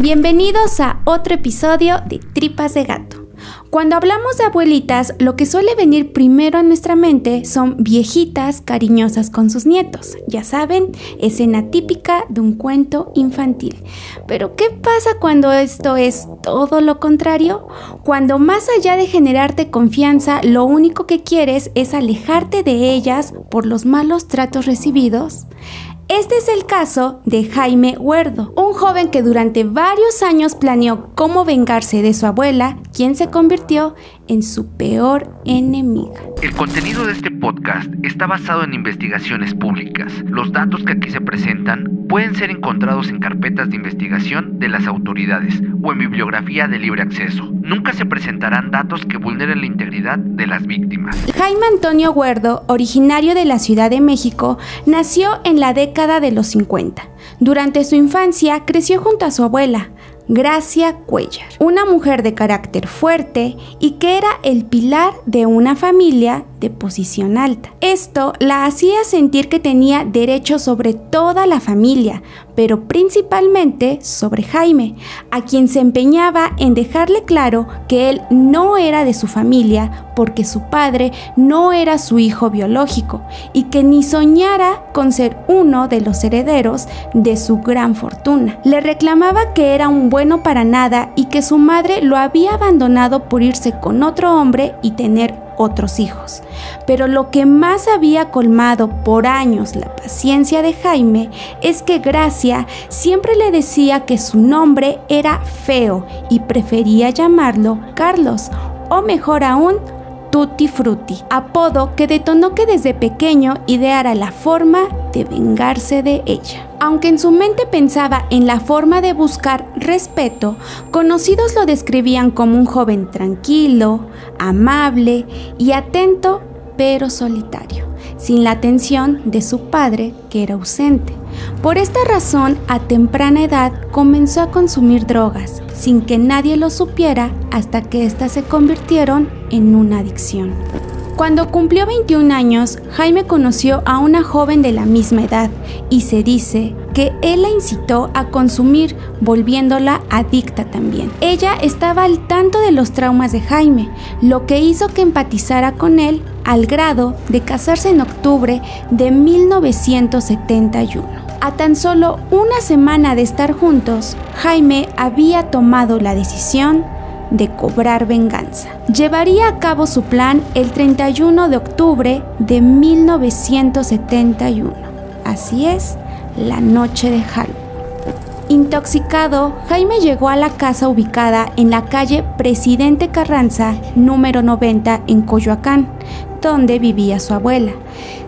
Bienvenidos a otro episodio de Tripas de Gato. Cuando hablamos de abuelitas, lo que suele venir primero a nuestra mente son viejitas cariñosas con sus nietos. Ya saben, escena típica de un cuento infantil. Pero ¿qué pasa cuando esto es todo lo contrario? Cuando más allá de generarte confianza, lo único que quieres es alejarte de ellas por los malos tratos recibidos. Este es el caso de Jaime Huerdo, un joven que durante varios años planeó cómo vengarse de su abuela, quien se convirtió en su peor enemiga. El contenido de este podcast está basado en investigaciones públicas. Los datos que aquí se presentan pueden ser encontrados en carpetas de investigación de las autoridades o en bibliografía de libre acceso. Nunca se presentarán datos que vulneren la integridad de las víctimas. Jaime Antonio Huerdo, originario de la Ciudad de México, nació en la década de los 50. Durante su infancia creció junto a su abuela, Gracia Cuellar, una mujer de carácter fuerte y que era el pilar de una familia de posición alta. Esto la hacía sentir que tenía derecho sobre toda la familia, pero principalmente sobre Jaime, a quien se empeñaba en dejarle claro que él no era de su familia porque su padre no era su hijo biológico y que ni soñara con ser uno de los herederos de su gran fortuna. Le reclamaba que era un bueno para nada y que su madre lo había abandonado por irse con otro hombre y tener otros hijos. Pero lo que más había colmado por años la paciencia de Jaime es que Gracia siempre le decía que su nombre era feo y prefería llamarlo Carlos, o mejor aún, Tutti Frutti, apodo que detonó que desde pequeño ideara la forma de vengarse de ella. Aunque en su mente pensaba en la forma de buscar respeto, conocidos lo describían como un joven tranquilo, amable y atento, pero solitario, sin la atención de su padre, que era ausente. Por esta razón, a temprana edad comenzó a consumir drogas, sin que nadie lo supiera hasta que éstas se convirtieron en una adicción. Cuando cumplió 21 años, Jaime conoció a una joven de la misma edad y se dice que él la incitó a consumir, volviéndola adicta también. Ella estaba al tanto de los traumas de Jaime, lo que hizo que empatizara con él al grado de casarse en octubre de 1971. A tan solo una semana de estar juntos, Jaime había tomado la decisión de cobrar venganza. Llevaría a cabo su plan el 31 de octubre de 1971. Así es, la noche de Halloween. Intoxicado, Jaime llegó a la casa ubicada en la calle Presidente Carranza, número 90, en Coyoacán, donde vivía su abuela.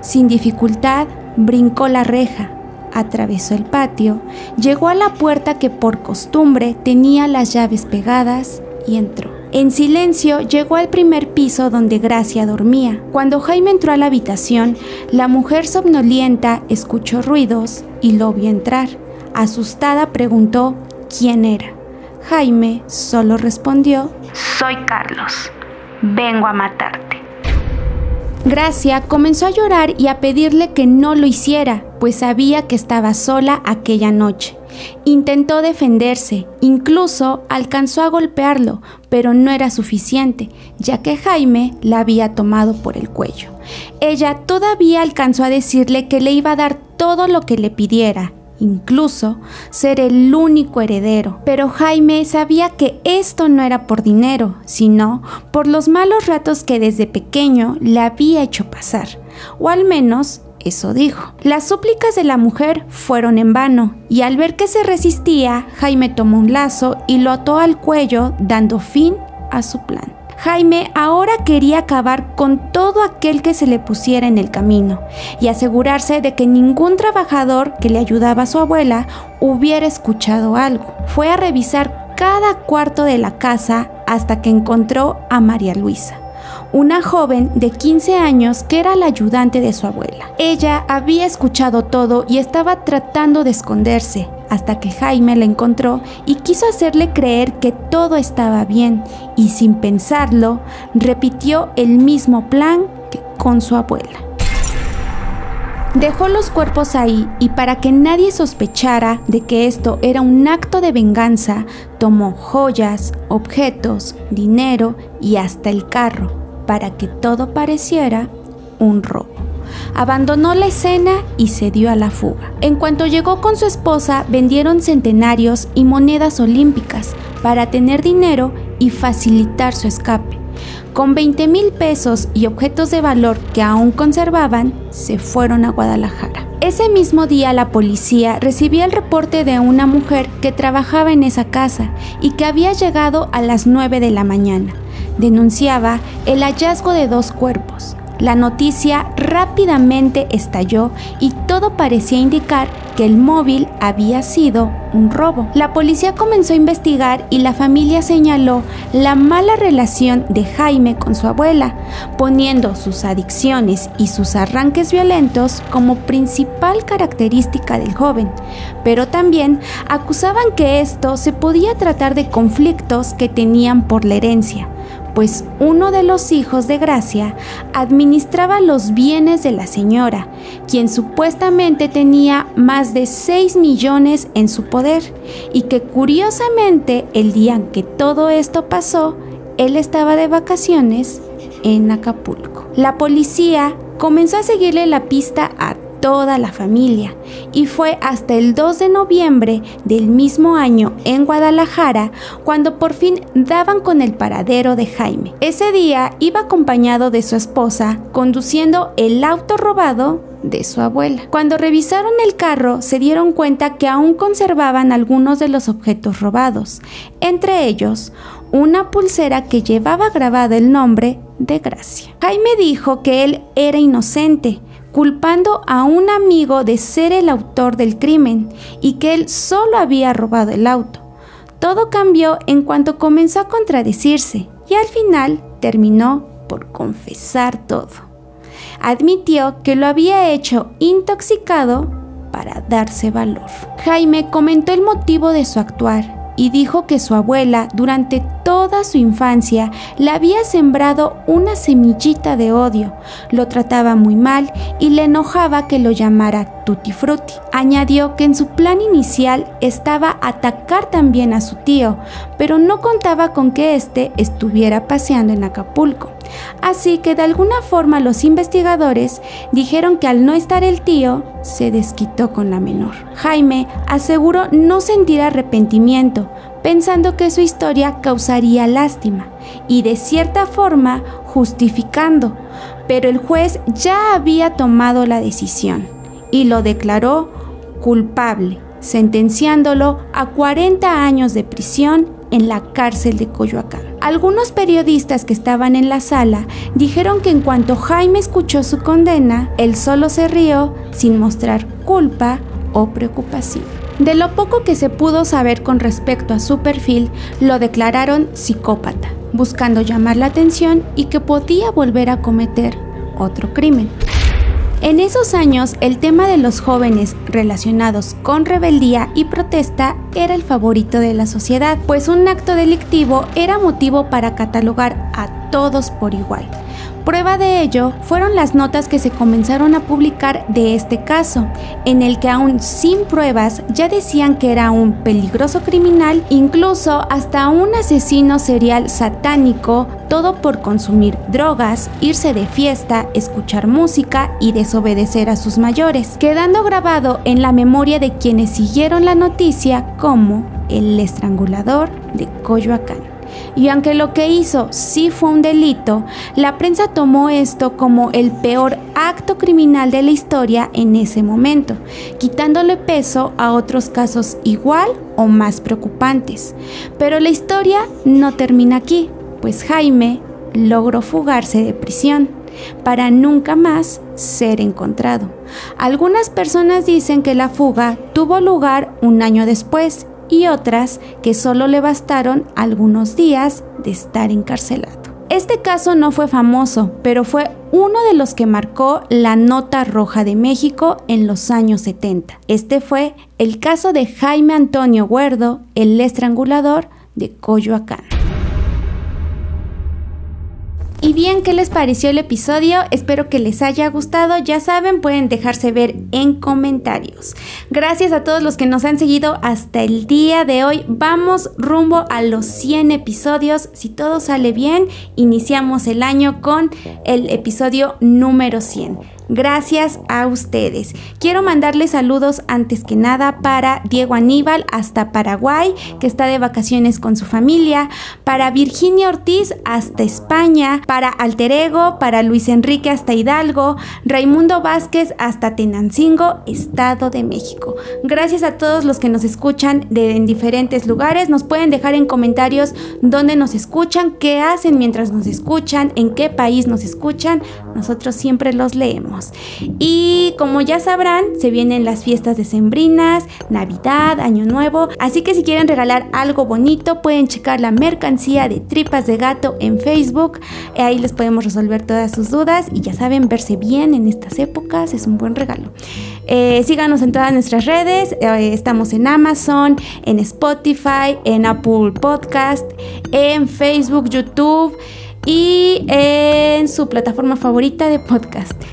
Sin dificultad, brincó la reja, atravesó el patio, llegó a la puerta que por costumbre tenía las llaves pegadas y entró. En silencio llegó al primer piso donde Gracia dormía. Cuando Jaime entró a la habitación, la mujer somnolienta escuchó ruidos y lo vio entrar. Asustada preguntó quién era. Jaime solo respondió, Soy Carlos, vengo a matarte. Gracia comenzó a llorar y a pedirle que no lo hiciera, pues sabía que estaba sola aquella noche. Intentó defenderse, incluso alcanzó a golpearlo, pero no era suficiente, ya que Jaime la había tomado por el cuello. Ella todavía alcanzó a decirle que le iba a dar todo lo que le pidiera, incluso ser el único heredero. Pero Jaime sabía que esto no era por dinero, sino por los malos ratos que desde pequeño le había hecho pasar, o al menos eso dijo. Las súplicas de la mujer fueron en vano, y al ver que se resistía, Jaime tomó un lazo y lo ató al cuello, dando fin a su plan. Jaime ahora quería acabar con todo aquel que se le pusiera en el camino y asegurarse de que ningún trabajador que le ayudaba a su abuela hubiera escuchado algo. Fue a revisar cada cuarto de la casa hasta que encontró a María Luisa una joven de 15 años que era la ayudante de su abuela. Ella había escuchado todo y estaba tratando de esconderse, hasta que Jaime la encontró y quiso hacerle creer que todo estaba bien, y sin pensarlo, repitió el mismo plan que con su abuela. Dejó los cuerpos ahí y para que nadie sospechara de que esto era un acto de venganza, tomó joyas, objetos, dinero y hasta el carro para que todo pareciera un robo. Abandonó la escena y se dio a la fuga. En cuanto llegó con su esposa, vendieron centenarios y monedas olímpicas para tener dinero y facilitar su escape. Con 20 mil pesos y objetos de valor que aún conservaban, se fueron a Guadalajara. Ese mismo día la policía recibió el reporte de una mujer que trabajaba en esa casa y que había llegado a las 9 de la mañana. Denunciaba el hallazgo de dos cuerpos. La noticia rápidamente estalló y todo parecía indicar que el móvil había sido un robo. La policía comenzó a investigar y la familia señaló la mala relación de Jaime con su abuela, poniendo sus adicciones y sus arranques violentos como principal característica del joven, pero también acusaban que esto se podía tratar de conflictos que tenían por la herencia pues uno de los hijos de Gracia administraba los bienes de la señora, quien supuestamente tenía más de 6 millones en su poder, y que curiosamente el día en que todo esto pasó, él estaba de vacaciones en Acapulco. La policía comenzó a seguirle la pista a toda la familia y fue hasta el 2 de noviembre del mismo año en Guadalajara cuando por fin daban con el paradero de Jaime. Ese día iba acompañado de su esposa conduciendo el auto robado de su abuela. Cuando revisaron el carro se dieron cuenta que aún conservaban algunos de los objetos robados, entre ellos una pulsera que llevaba grabado el nombre de Gracia. Jaime dijo que él era inocente, culpando a un amigo de ser el autor del crimen y que él solo había robado el auto. Todo cambió en cuanto comenzó a contradecirse y al final terminó por confesar todo. Admitió que lo había hecho intoxicado para darse valor. Jaime comentó el motivo de su actuar y dijo que su abuela durante toda su infancia le había sembrado una semillita de odio, lo trataba muy mal y le enojaba que lo llamara Tutti Frutti. Añadió que en su plan inicial estaba atacar también a su tío, pero no contaba con que éste estuviera paseando en Acapulco. Así que de alguna forma los investigadores dijeron que al no estar el tío, se desquitó con la menor. Jaime aseguró no sentir arrepentimiento, pensando que su historia causaría lástima y de cierta forma justificando, pero el juez ya había tomado la decisión y lo declaró culpable, sentenciándolo a 40 años de prisión en la cárcel de Coyoacán. Algunos periodistas que estaban en la sala dijeron que en cuanto Jaime escuchó su condena, él solo se rió sin mostrar culpa o preocupación. De lo poco que se pudo saber con respecto a su perfil, lo declararon psicópata, buscando llamar la atención y que podía volver a cometer otro crimen. En esos años, el tema de los jóvenes relacionados con rebeldía y protesta era el favorito de la sociedad, pues un acto delictivo era motivo para catalogar a todos por igual. Prueba de ello fueron las notas que se comenzaron a publicar de este caso, en el que aún sin pruebas ya decían que era un peligroso criminal, incluso hasta un asesino serial satánico, todo por consumir drogas, irse de fiesta, escuchar música y desobedecer a sus mayores, quedando grabado en la memoria de quienes siguieron la noticia como el estrangulador de Coyoacán y aunque lo que hizo sí fue un delito, la prensa tomó esto como el peor acto criminal de la historia en ese momento, quitándole peso a otros casos igual o más preocupantes. Pero la historia no termina aquí, pues Jaime logró fugarse de prisión para nunca más ser encontrado. Algunas personas dicen que la fuga tuvo lugar un año después y otras que solo le bastaron algunos días de estar encarcelado. Este caso no fue famoso, pero fue uno de los que marcó la nota roja de México en los años 70. Este fue el caso de Jaime Antonio Huerdo, el estrangulador de Coyoacán. Y bien, ¿qué les pareció el episodio? Espero que les haya gustado. Ya saben, pueden dejarse ver en comentarios. Gracias a todos los que nos han seguido hasta el día de hoy. Vamos rumbo a los 100 episodios. Si todo sale bien, iniciamos el año con el episodio número 100. Gracias a ustedes. Quiero mandarles saludos antes que nada para Diego Aníbal hasta Paraguay, que está de vacaciones con su familia, para Virginia Ortiz hasta España, para Alterego, para Luis Enrique hasta Hidalgo, Raimundo Vázquez hasta Tenancingo, Estado de México. Gracias a todos los que nos escuchan de, en diferentes lugares. Nos pueden dejar en comentarios dónde nos escuchan, qué hacen mientras nos escuchan, en qué país nos escuchan. Nosotros siempre los leemos. Y como ya sabrán, se vienen las fiestas decembrinas, Navidad, Año Nuevo, así que si quieren regalar algo bonito, pueden checar la mercancía de Tripas de Gato en Facebook. Ahí les podemos resolver todas sus dudas y ya saben, verse bien en estas épocas es un buen regalo. Eh, síganos en todas nuestras redes, eh, estamos en Amazon, en Spotify, en Apple Podcast, en Facebook, YouTube y en su plataforma favorita de podcast.